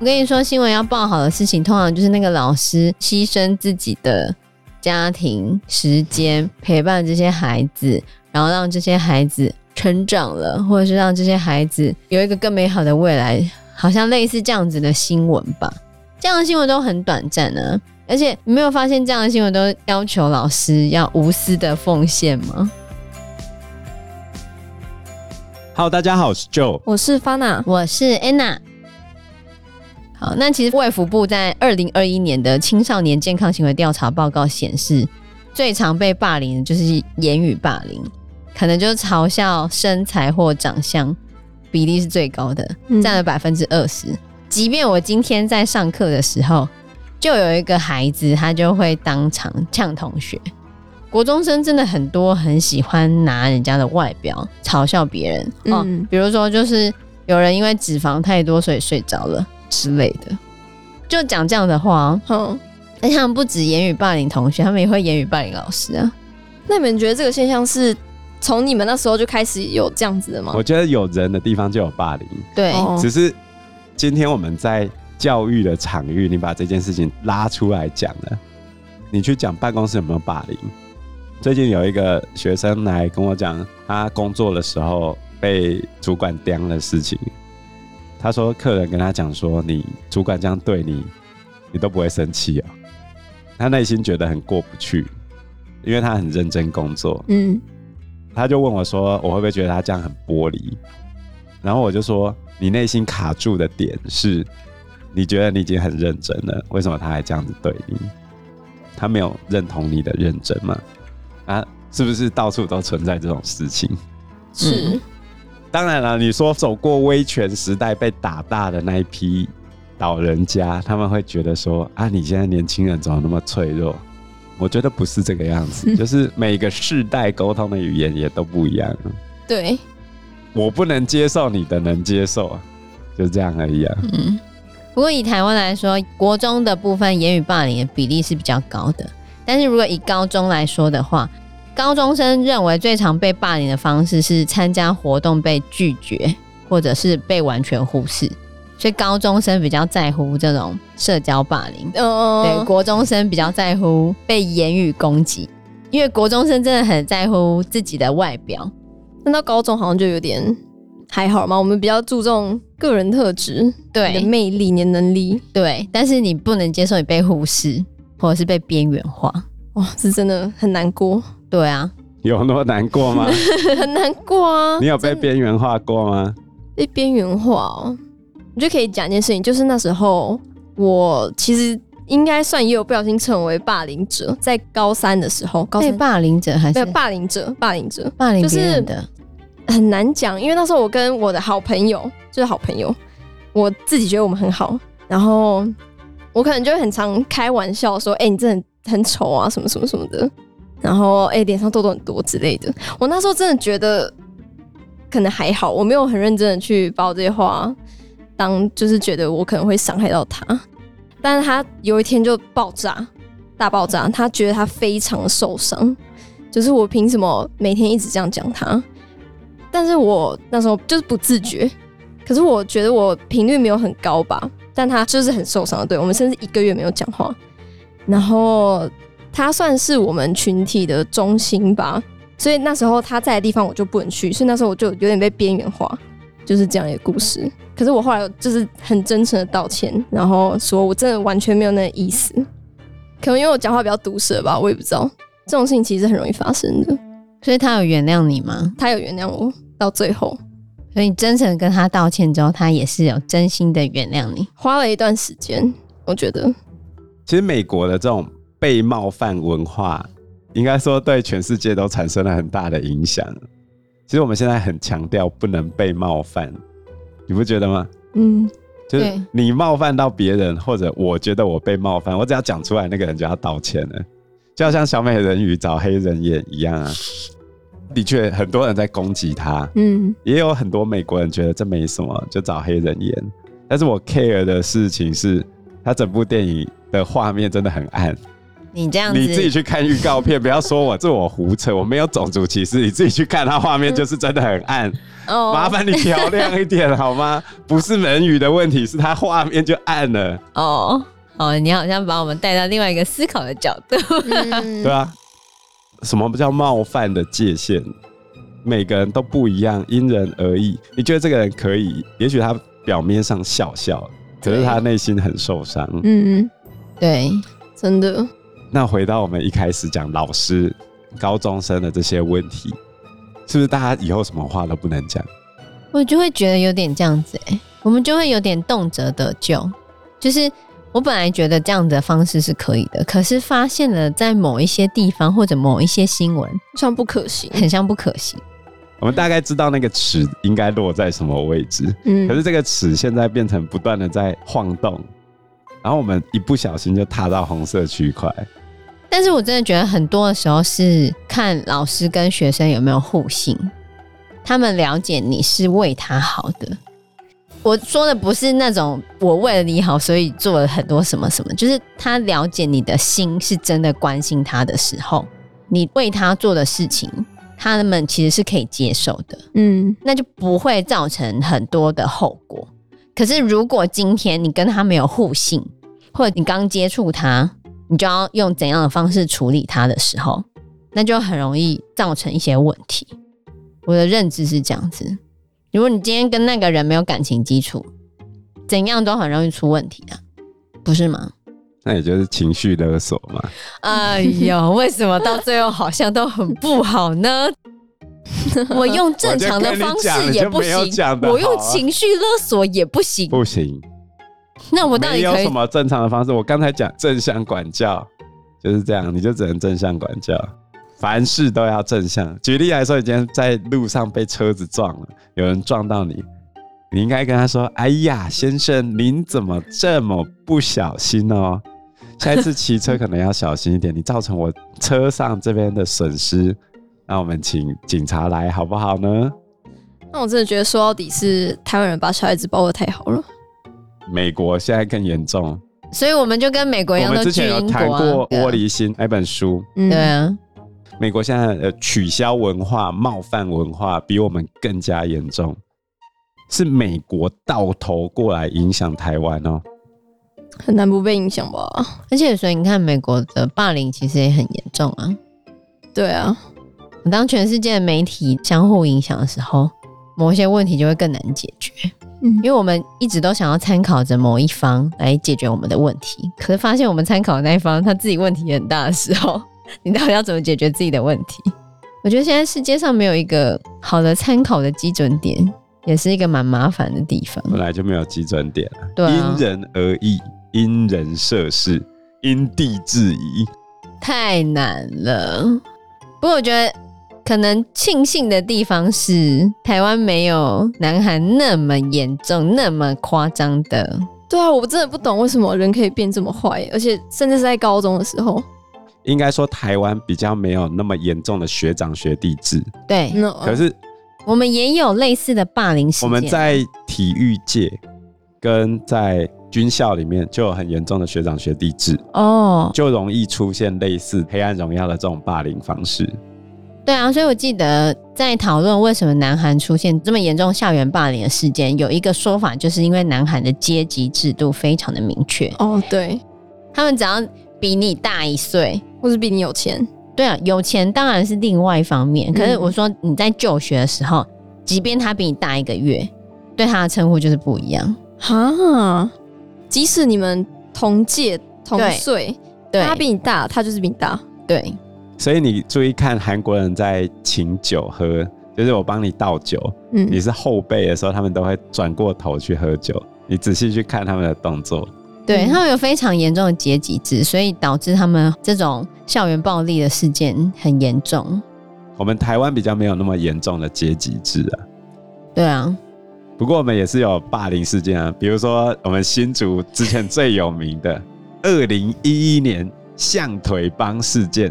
我跟你说，新闻要报好的事情，通常就是那个老师牺牲自己的家庭时间陪伴这些孩子，然后让这些孩子成长了，或者是让这些孩子有一个更美好的未来，好像类似这样子的新闻吧。这样的新闻都很短暂呢、而且你没有发现这样的新闻都要求老师要无私的奉献吗？Hello，大家好，我是 Joe，我是 Fana，我是 Anna。好，那其实卫福部在二零二一年的青少年健康行为调查报告显示，最常被霸凌的就是言语霸凌，可能就是嘲笑身材或长相比例是最高的，占了百分之二十。即便我今天在上课的时候，就有一个孩子，他就会当场呛同学。国中生真的很多，很喜欢拿人家的外表嘲笑别人哦，比如说就是有人因为脂肪太多，所以睡着了。之类的，就讲这样的话，嗯，而且他们不止言语霸凌同学，他们也会言语霸凌老师啊。那你们觉得这个现象是从你们那时候就开始有这样子的吗？我觉得有人的地方就有霸凌，对，只是今天我们在教育的场域，你把这件事情拉出来讲了，你去讲办公室有没有霸凌？最近有一个学生来跟我讲，他工作的时候被主管刁的事情。他说：“客人跟他讲说，你主管这样对你，你都不会生气啊。”他内心觉得很过不去，因为他很认真工作。嗯，他就问我说：“我会不会觉得他这样很玻璃？”然后我就说：“你内心卡住的点是，你觉得你已经很认真了，为什么他还这样子对你？他没有认同你的认真吗？啊，是不是到处都存在这种事情？”是。嗯当然了，你说走过威权时代被打大的那一批老人家，他们会觉得说啊，你现在年轻人怎么那么脆弱？我觉得不是这个样子，就是每个世代沟通的语言也都不一样。对，我不能接受你的能接受啊，就这样而已啊。嗯，不过以台湾来说，国中的部分言语霸凌的比例是比较高的，但是如果以高中来说的话，高中生认为最常被霸凌的方式是参加活动被拒绝，或者是被完全忽视，所以高中生比较在乎这种社交霸凌。哦，对，国中生比较在乎被言语攻击，因为国中生真的很在乎自己的外表。那到高中好像就有点还好嘛，我们比较注重个人特质，对，你的魅力、你的能力，对，但是你不能接受你被忽视，或者是被边缘化。哇，是真的很难过。对啊，有那么难过吗？很难过啊！你有被边缘化过吗？被边缘化哦，我觉得可以讲一件事情，就是那时候我其实应该算也有不小心成为霸凌者，在高三的时候，高三霸凌者还是霸凌者？霸凌者，霸凌别人的，就是很难讲，因为那时候我跟我的好朋友就是好朋友，我自己觉得我们很好，然后我可能就会很常开玩笑说：“哎、你真的很很丑啊，什么什么什么的。”然后，哎、脸上痘痘很多之类的。我那时候真的觉得可能还好，我没有很认真的去把我这些话当，就是觉得我可能会伤害到他。但是他有一天就爆炸，大爆炸，他觉得他非常受伤，就是我凭什么每天一直这样讲他？但是我那时候就是不自觉，可是我觉得我频率没有很高吧。但他就是很受伤的，对，我们甚至一个月没有讲话，然后。他算是我们群体的中心吧，所以那时候他在的地方我就不能去，所以那时候我就有点被边缘化，就是这样一个故事。可是我后来就是很真诚的道歉，然后说我真的完全没有那个意思，可能因为我讲话比较毒舌吧，我也不知道。这种事情其实很容易发生的，所以他有原谅你吗？他有原谅我，到最后，所以你真诚跟他道歉之后，他也是有真心的原谅你。花了一段时间，我觉得。其实美国的这种。被冒犯文化，应该说对全世界都产生了很大的影响。其实我们现在很强调不能被冒犯，你不觉得吗？嗯，就是你冒犯到别人，或者我觉得我被冒犯，我只要讲出来，那个人就要道歉了。就好像小美人鱼找黑人演一样啊。的确，很多人在攻击他，嗯，也有很多美国人觉得这没什么，就找黑人演。但是我 care 的事情是，他整部电影的画面真的很暗。你这样子，你自己去看预告片，不要说我这我胡扯，我没有种族歧视，你自己去看，他画面就是真的很暗。哦，麻烦你调亮一点好吗？不是人语的问题，是他画面就暗了。哦，哦，你好像把我们带到另外一个思考的角度。嗯、对啊，什么叫冒犯的界限？每个人都不一样，因人而异。你觉得这个人可以，也许他表面上笑笑，可是他内心很受伤。嗯，对，真的。那回到我们一开始讲老师、高中生的这些问题，是不是大家以后什么话都不能讲？我就会觉得有点这样子哎、欸，我们就会有点动辄得咎。就是我本来觉得这样的方式是可以的，可是发现了在某一些地方或者某一些新闻，像不可行，很像不可行。我们大概知道那个尺应该落在什么位置，嗯，可是这个尺现在变成不断的在晃动，然后我们一不小心就踏到红色区块。但是我真的觉得很多的时候是看老师跟学生有没有互信，他们了解你是为他好的。我说的不是那种我为了你好，所以做了很多什么什么，就是他了解你的心是真的关心他的时候，你为他做的事情。他们其实是可以接受的，嗯，那就不会造成很多的后果。可是如果今天你跟他没有互信，或者你刚接触他，你就要用怎样的方式处理他的时候，那就很容易造成一些问题。我的认知是这样子：如果你今天跟那个人没有感情基础，怎样都很容易出问题啊，不是吗？那也就是情绪勒索嘛。哎呦，为什么到最后好像都很不好呢？我用正常的方式也不行，我用情绪勒索也不行，不行。那我到底有什么正常的方式？我刚才讲正向管教就是这样，你就只能正向管教，凡事都要正向。举例来说，你今天在路上被车子撞了，有人撞到你，你应该跟他说：“哎呀，先生，您怎么这么不小心哦？”下一次骑车可能要小心一点，你造成我车上这边的损失，那我们请警察来好不好呢？那我真的觉得说到底是台湾人把小孩子包得太好了。美国现在更严重，所以我们就跟美国一样，我们之前有谈过《玻璃心》那本书，对啊，美国现在的取消文化、冒犯文化比我们更加严重，是美国到头过来影响台湾哦。很难不被影响吧？而且，所以你看，美国的霸凌其实也很严重啊。对啊，当全世界的媒体相互影响的时候，某些问题就会更难解决。嗯，因为我们一直都想要参考着某一方来解决我们的问题，可是发现我们参考的那一方他自己问题也很大的时候，你到底要怎么解决自己的问题？我觉得现在世界上没有一个好的参考的基准点，也是一个蛮麻烦的地方。本来就没有基准点，对啊，因人而异。因人设事，因地制宜，太难了。不过我觉得可能庆幸的地方是，台湾没有南韩那么严重、那么夸张的。对啊，我真的不懂为什么人可以变这么坏，而且甚至是在高中的时候。应该说台湾比较没有那么严重的学长学弟制。对，no. 可是我们也有类似的霸凌事件。我们在体育界跟在军校里面就有很严重的学长学弟制哦，oh. 就容易出现类似《黑暗荣耀》的这种霸凌方式。对啊，所以我记得在讨论为什么南韩出现这么严重校园霸凌的事件，有一个说法就是因为南韩的阶级制度非常的明确。哦，oh, 对，他们只要比你大一岁，或是比你有钱，对啊，有钱当然是另外一方面。可是我说你在就学的时候，即便他比你大一个月，对他的称呼就是不一样。哈。即使你们同届同岁，对，他比你大，他就是比你大，对。所以你注意看韩国人在请酒喝，就是我帮你倒酒，嗯，你是后辈的时候，他们都会转过头去喝酒。你仔细去看他们的动作，对，他们有非常严重的阶级制，所以导致他们这种校园暴力的事件很严重。我们台湾比较没有那么严重的阶级制啊，对啊。不过我们也是有霸凌事件啊，比如说我们新竹之前最有名的 二零一一年象腿帮事件。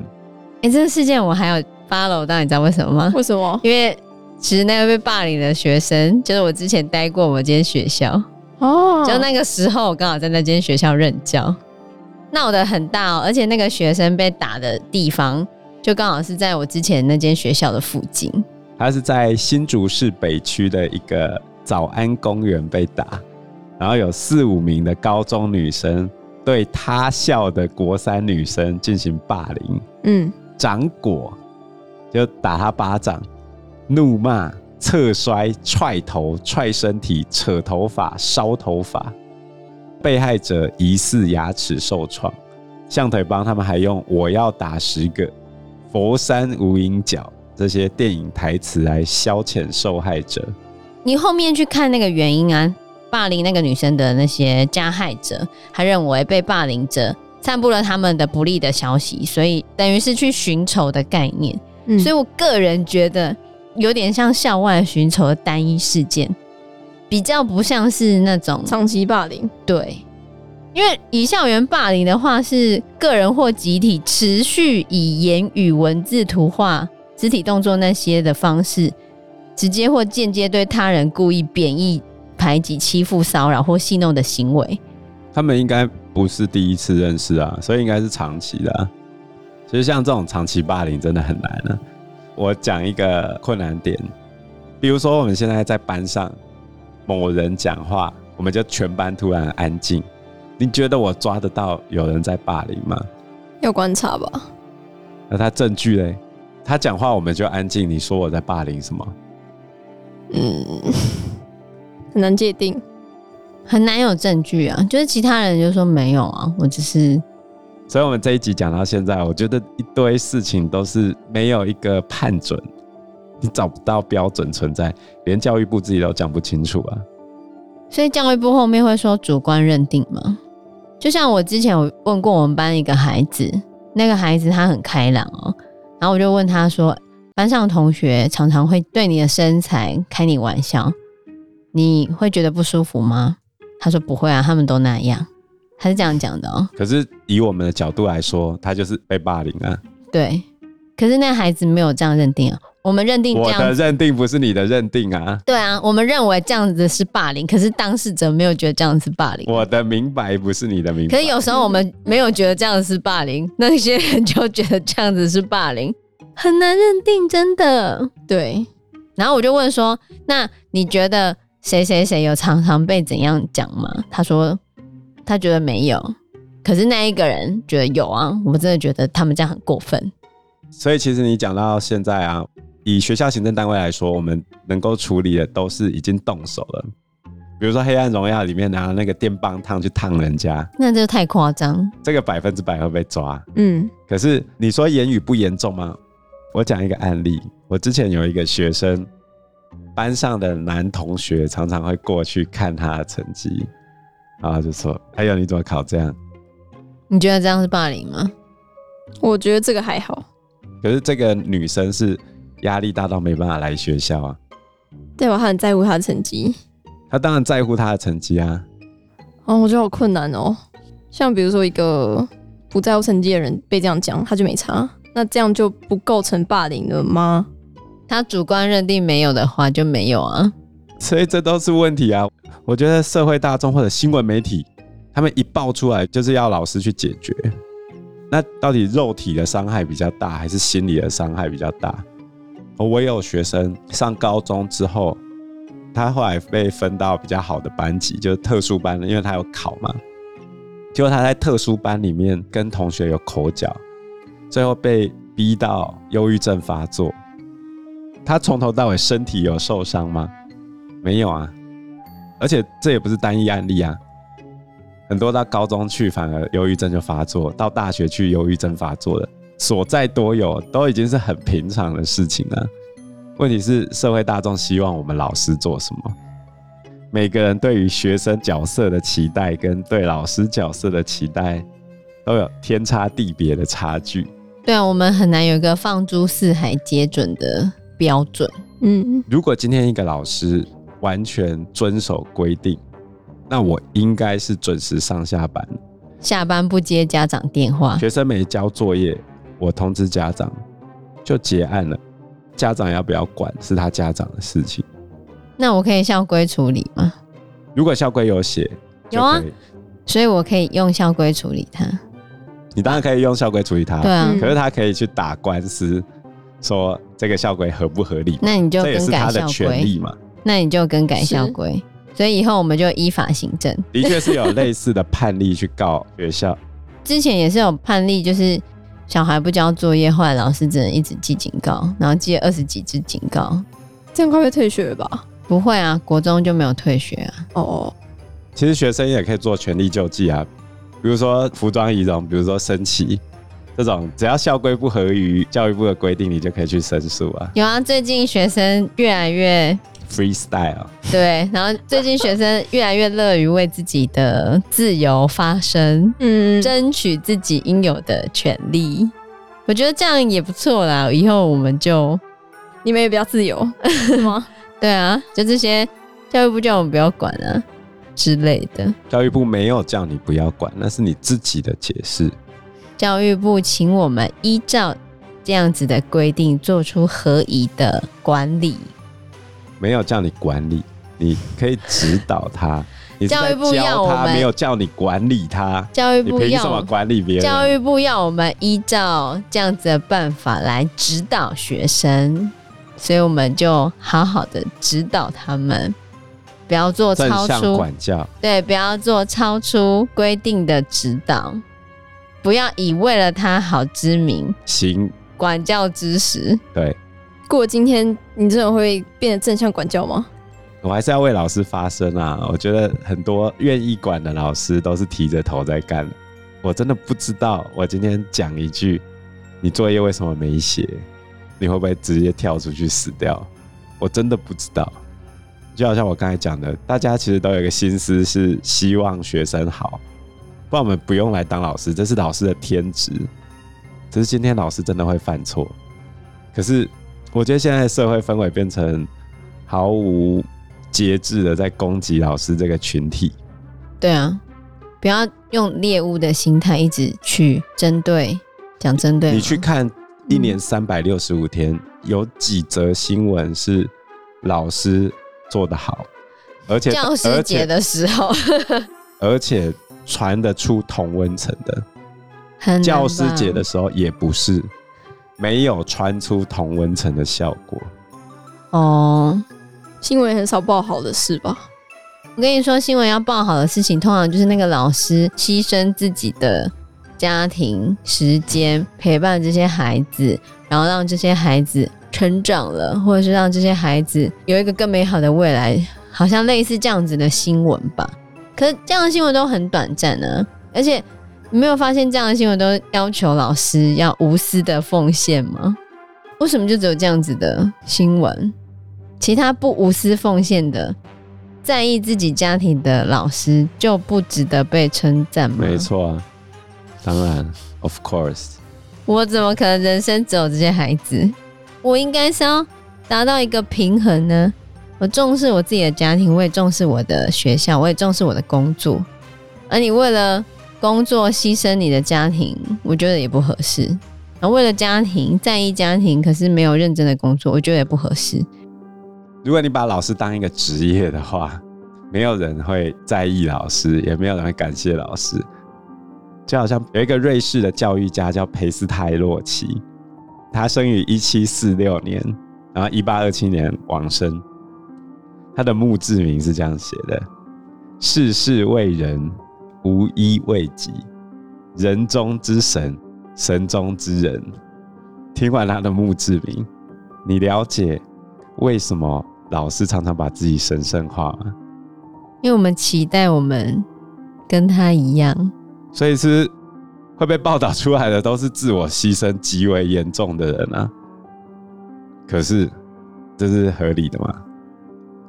哎、欸，这个事件我还有 follow 到，你知道为什么吗？为什么？因为其实那个被霸凌的学生，就是我之前待过我间学校哦，就那个时候我刚好在那间学校任教。闹得很大哦，而且那个学生被打的地方，就刚好是在我之前那间学校的附近。他是在新竹市北区的一个早安公园被打，然后有四五名的高中女生对他校的国三女生进行霸凌，嗯，掌果就打他巴掌，怒骂、侧摔、踹头、踹身体、扯头发、烧头发。被害者疑似牙齿受创，象腿帮他们还用“我要打十个”、“佛山无影脚”这些电影台词来消遣受害者。你后面去看那个原因啊，霸凌那个女生的那些加害者，他认为被霸凌者散布了他们的不利的消息，所以等于是去寻仇的概念。嗯，所以我个人觉得有点像校外寻仇的单一事件。比较不像是那种长期霸凌，对，因为以校园霸凌的话，是个人或集体持续以言语、文字、图画、肢体动作那些的方式，直接或间接对他人故意贬义、排挤、欺负、骚扰或戏弄的行为。他们应该不是第一次认识啊，所以应该是长期的啊。其实像这种长期霸凌真的很难啊。我讲一个困难点，比如说我们现在在班上。某人讲话，我们就全班突然安静。你觉得我抓得到有人在霸凌吗？要观察吧。那他证据嘞？他讲话我们就安静。你说我在霸凌什么？嗯，很难界定，很难有证据啊。就是其他人就说没有啊，我只是。所以我们这一集讲到现在，我觉得一堆事情都是没有一个判准。你找不到标准存在，连教育部自己都讲不清楚啊！所以教育部后面会说主观认定吗？就像我之前有问过我们班一个孩子，那个孩子他很开朗哦，然后我就问他说，班上同学常常会对你的身材开你玩笑，你会觉得不舒服吗？他说不会啊，他们都那样，他是这样讲的哦。可是以我们的角度来说，他就是被霸凌啊。对，可是那孩子没有这样认定啊。我们认定这样，我的认定不是你的认定啊。对啊，我们认为这样子是霸凌，可是当事者没有觉得这样是霸凌。我的明白不是你的明白。可是有时候我们没有觉得这样是霸凌，那些人就觉得这样子是霸凌，很难认定，真的。对。然后我就问说：“那你觉得谁谁谁有常常被怎样讲吗？”他说：“他觉得没有。”可是那一个人觉得有啊。我真的觉得他们这样很过分。所以其实你讲到现在啊。以学校行政单位来说，我们能够处理的都是已经动手了。比如说《黑暗荣耀》里面拿那个电棒烫去烫人家，那就太夸张。这个百分之百会被抓。嗯。可是你说言语不严重吗？我讲一个案例，我之前有一个学生，班上的男同学常常会过去看他的成绩，然后就说：“哎呦，你怎么考这样？”你觉得这样是霸凌吗？我觉得这个还好。可是这个女生是。压力大到没办法来学校啊？对吧？她很在乎她的成绩。她当然在乎她的成绩啊。哦，我觉得好困难哦。像比如说一个不在乎成绩的人被这样讲，他就没差。那这样就不构成霸凌了吗？他主观认定没有的话就没有啊。所以这都是问题啊。我觉得社会大众或者新闻媒体，他们一爆出来就是要老师去解决。那到底肉体的伤害比较大，还是心理的伤害比较大？我也有学生上高中之后，他后来被分到比较好的班级，就是特殊班，因为他有考嘛。结果他在特殊班里面跟同学有口角，最后被逼到忧郁症发作。他从头到尾身体有受伤吗？没有啊。而且这也不是单一案例啊，很多到高中去反而忧郁症就发作，到大学去忧郁症发作的。所在多有，都已经是很平常的事情了。问题是社会大众希望我们老师做什么？每个人对于学生角色的期待跟对老师角色的期待都有天差地别的差距。对啊，我们很难有一个放诸四海皆准的标准。嗯，如果今天一个老师完全遵守规定，那我应该是准时上下班，下班不接家长电话，学生没交作业。我通知家长就结案了，家长要不要管是他家长的事情。那我可以校规处理吗？如果校规有写，有啊，所以我可以用校规处理他。你当然可以用校规处理他，对啊。可是他可以去打官司，说这个校规合不合理？那你就这也是他的权利嘛。那你就更改校规，所以以后我们就依法行政。的确是有类似的判例去告学校。之前也是有判例，就是小孩不交作业，后来老师只能一直记警告，然后记了二十几支警告，这样快被退学了吧？不会啊，国中就没有退学啊。哦，其实学生也可以做权力救济啊，比如说服装仪容，比如说升旗这种，只要校规不合于教育部的规定，你就可以去申诉啊。有啊，最近学生越来越 freestyle，对，然后最近学生越来越乐于为自己的自由发声，嗯，争取自己应有的权利。我觉得这样也不错啦，以后我们就你们也比较自由，是吗？对啊，就这些教育部叫我们不要管啊之类的。教育部没有叫你不要管，那是你自己的解释。教育部请我们依照这样子的规定做出合宜的管理。没有叫你管理，你可以指导他。你教育部要我们没有叫你管理他。教育部要什么管理别人？教育部要我们依照这样子的办法来指导学生。所以我们就好好的指导他们，不要做超出管教，对，不要做超出规定的指导，不要以为了他好之名行管教之实。对，过今天你真的会变得正向管教吗？我还是要为老师发声啊！我觉得很多愿意管的老师都是提着头在干。我真的不知道，我今天讲一句，你作业为什么没写？你会不会直接跳出去死掉？我真的不知道。就好像我刚才讲的，大家其实都有一个心思，是希望学生好，不然我们不用来当老师，这是老师的天职。只是今天老师真的会犯错。可是我觉得现在的社会氛围变成毫无节制的在攻击老师这个群体。对啊，不要用猎物的心态一直去针对，讲针对。你去看。一年三百六十五天，有几则新闻是老师做得好，而且教师节的时候，而且传得出同温层的，教师节的时候也不是没有传出同温层的效果。哦，新闻很少报好的事吧？我跟你说，新闻要报好的事情，通常就是那个老师牺牲自己的。家庭时间陪伴这些孩子，然后让这些孩子成长了，或者是让这些孩子有一个更美好的未来，好像类似这样子的新闻吧。可是这样的新闻都很短暂呢，而且你没有发现这样的新闻都要求老师要无私的奉献吗？为什么就只有这样子的新闻？其他不无私奉献的，在意自己家庭的老师就不值得被称赞吗？没错啊。当然，of course，我怎么可能人生只有这些孩子？我应该是要达到一个平衡呢。我重视我自己的家庭，我也重视我的学校，我也重视我的工作。而你为了工作牺牲你的家庭，我觉得也不合适。然后为了家庭在意家庭，可是没有认真的工作，我觉得也不合适。如果你把老师当一个职业的话，没有人会在意老师，也没有人会感谢老师。就好像有一个瑞士的教育家叫裴斯泰洛奇，他生于一七四六年，然后一八二七年往生。他的墓志铭是这样写的：“世事为人，无一未及，人中之神，神中之人。”听完他的墓志铭，你了解为什么老师常常把自己神圣化吗？因为我们期待我们跟他一样。所以是会被报道出来的，都是自我牺牲极为严重的人啊。可是这是合理的吗？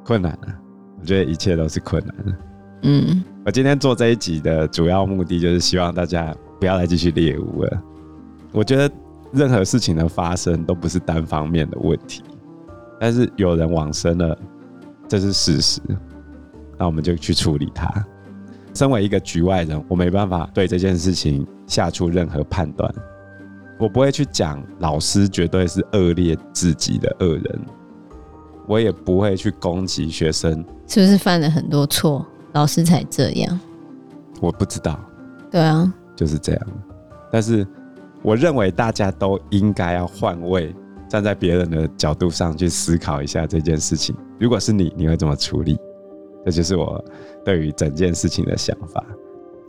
困难啊！我觉得一切都是困难的。嗯，我今天做这一集的主要目的，就是希望大家不要再继续猎巫了。我觉得任何事情的发生都不是单方面的问题，但是有人往生了，这是事实，那我们就去处理它。身为一个局外人，我没办法对这件事情下出任何判断。我不会去讲老师绝对是恶劣至极的恶人，我也不会去攻击学生是不是犯了很多错，老师才这样。我不知道。对啊，就是这样。但是我认为大家都应该要换位，站在别人的角度上去思考一下这件事情。如果是你，你会怎么处理？这就是我对于整件事情的想法。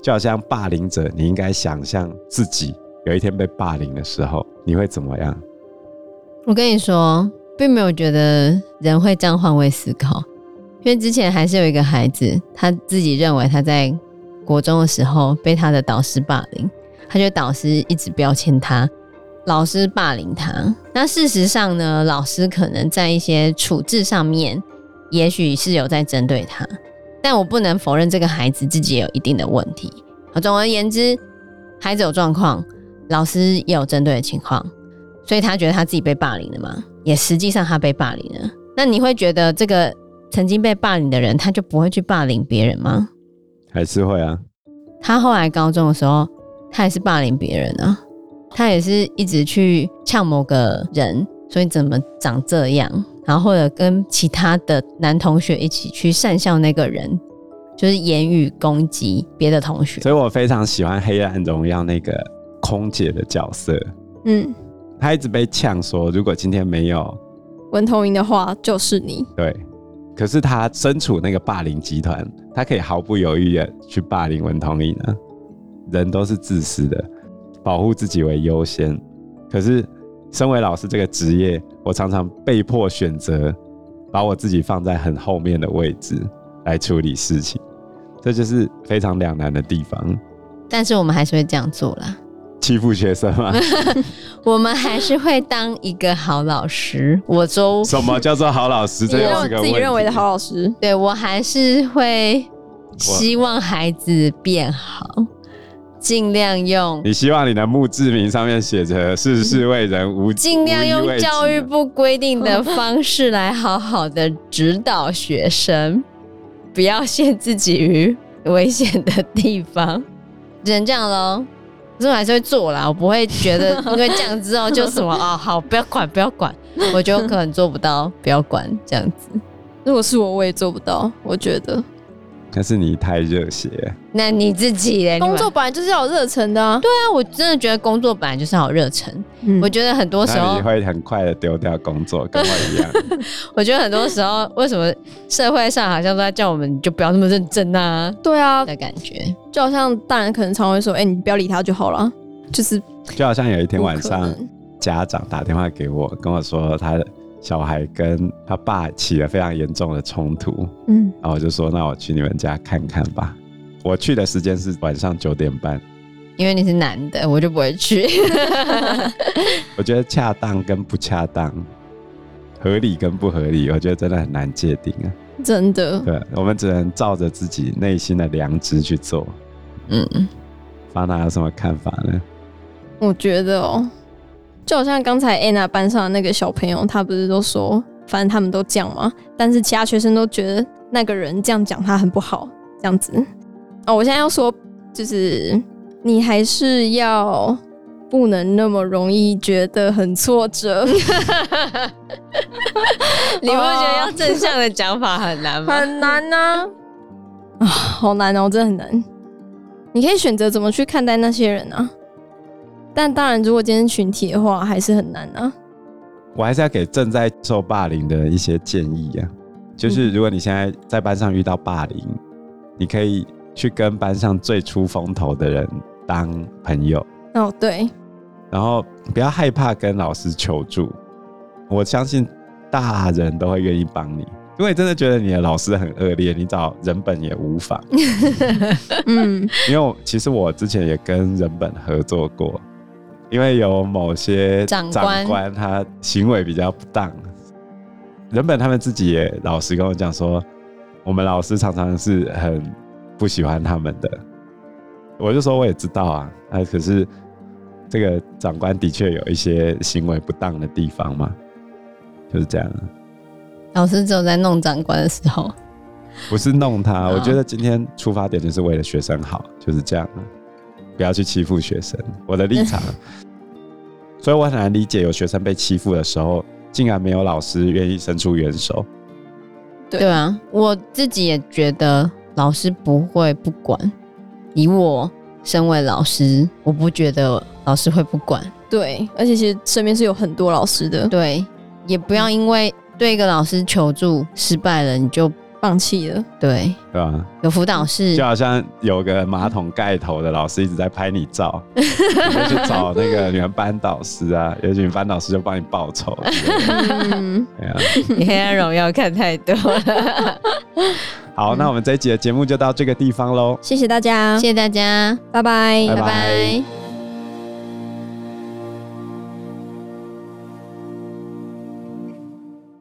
就好像霸凌者，你应该想象自己有一天被霸凌的时候，你会怎么样？我跟你说，并没有觉得人会这样换位思考，因为之前还是有一个孩子，他自己认为他在国中的时候被他的导师霸凌，他觉得导师一直标签他，老师霸凌他。那事实上呢，老师可能在一些处置上面，也许是有在针对他。但我不能否认这个孩子自己也有一定的问题。总而言之，孩子有状况，老师也有针对的情况，所以他觉得他自己被霸凌了嘛？也实际上他被霸凌了。那你会觉得这个曾经被霸凌的人，他就不会去霸凌别人吗？还是会啊。他后来高中的时候，他也是霸凌别人啊。他也是一直去呛某个人，所以怎么长这样？然后或者跟其他的男同学一起去讪笑那个人，就是言语攻击别的同学。所以我非常喜欢《黑暗荣耀》那个空姐的角色。嗯，他一直被呛说，如果今天没有文童莹的话，就是你。对，可是他身处那个霸凌集团，他可以毫不犹豫的去霸凌文同珢呢。人都是自私的，保护自己为优先。可是。身为老师这个职业，我常常被迫选择把我自己放在很后面的位置来处理事情，这就是非常两难的地方。但是我们还是会这样做啦，欺负学生吗？我们还是会当一个好老师。我周什么叫做好老师？这又是个。自己认为的好老师，对，我还是会希望孩子变好。尽量用，你希望你的墓志铭上面写着“世事为人无”，尽量用教育部规定的方式来好好的指导学生，不要陷自己于危险的地方。只能这样喽，可是我还是会做啦，我不会觉得 因为这样之后就什么啊、哦，好，不要管，不要管。我觉得我可能做不到，不要管这样子。如果是我，我也做不到。我觉得。可是你太热血，那你自己嘞？工作本来就是要有热忱的啊。对啊，我真的觉得工作本来就是要有热忱。嗯，我觉得很多时候你会很快的丢掉工作，跟我一样。我觉得很多时候，为什么社会上好像都在叫我们就不要那么认真啊？对啊，的感觉就好像大人可能常会说：“哎、欸，你不要理他就好了。”就是就好像有一天晚上，家长打电话给我，跟我说他。小孩跟他爸起了非常严重的冲突，嗯，然后我就说，那我去你们家看看吧。我去的时间是晚上九点半，因为你是男的，我就不会去。我觉得恰当跟不恰当，合理跟不合理，我觉得真的很难界定啊。真的，对，我们只能照着自己内心的良知去做。嗯，方娜有什么看法呢？我觉得哦。就好像刚才 Anna 班上的那个小朋友，他不是都说，反正他们都讲嘛，但是其他学生都觉得那个人这样讲他很不好，这样子。哦，我现在要说，就是你还是要不能那么容易觉得很挫折。你不觉得要正向的讲法很难吗？很难呢、啊，啊，好难哦，真的很难。你可以选择怎么去看待那些人啊。但当然，如果今天群体的话，还是很难啊。我还是要给正在受霸凌的一些建议啊，就是如果你现在在班上遇到霸凌，嗯、你可以去跟班上最出风头的人当朋友。哦，对。然后不要害怕跟老师求助，我相信大人都会愿意帮你。如果你真的觉得你的老师很恶劣，你找人本也无妨。嗯，因为其实我之前也跟人本合作过。因为有某些长官，他行为比较不当，原本他们自己也老实跟我讲说，我们老师常常是很不喜欢他们的。我就说我也知道啊，啊，可是这个长官的确有一些行为不当的地方嘛，就是这样。老师只有在弄长官的时候，不是弄他。我觉得今天出发点就是为了学生好，就是这样。不要去欺负学生，我的立场。所以我很难理解有学生被欺负的时候，竟然没有老师愿意伸出援手。对啊，我自己也觉得老师不会不管。以我身为老师，我不觉得老师会不管。对，而且其实身边是有很多老师的。对，也不要因为对一个老师求助失败了，你就放弃了。对，对吧？有辅导室，就好像有个马桶盖头的老师一直在拍你照，你就去找那个你们班导师啊，也许你们班导师就帮你报仇。嗯，对啊。你黑暗荣耀看太多了。好，那我们这一集的节目就到这个地方喽。谢谢大家，谢谢大家，拜拜，拜拜拜。